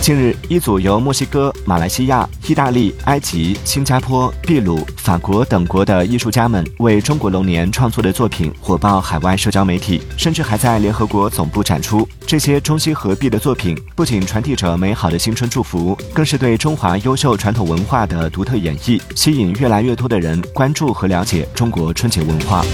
近日一组由墨西哥马来西亚意大利埃及新加坡秘鲁法国等国的艺术家们为中国龙年创作的作品火爆海外社交媒体甚至还在联合国总部展出。这些中西合璧的作品不仅传递着美好的新春祝福更是对中华优秀传统文化的独特演绎吸引越来越多的人关注和了解中国春节文化。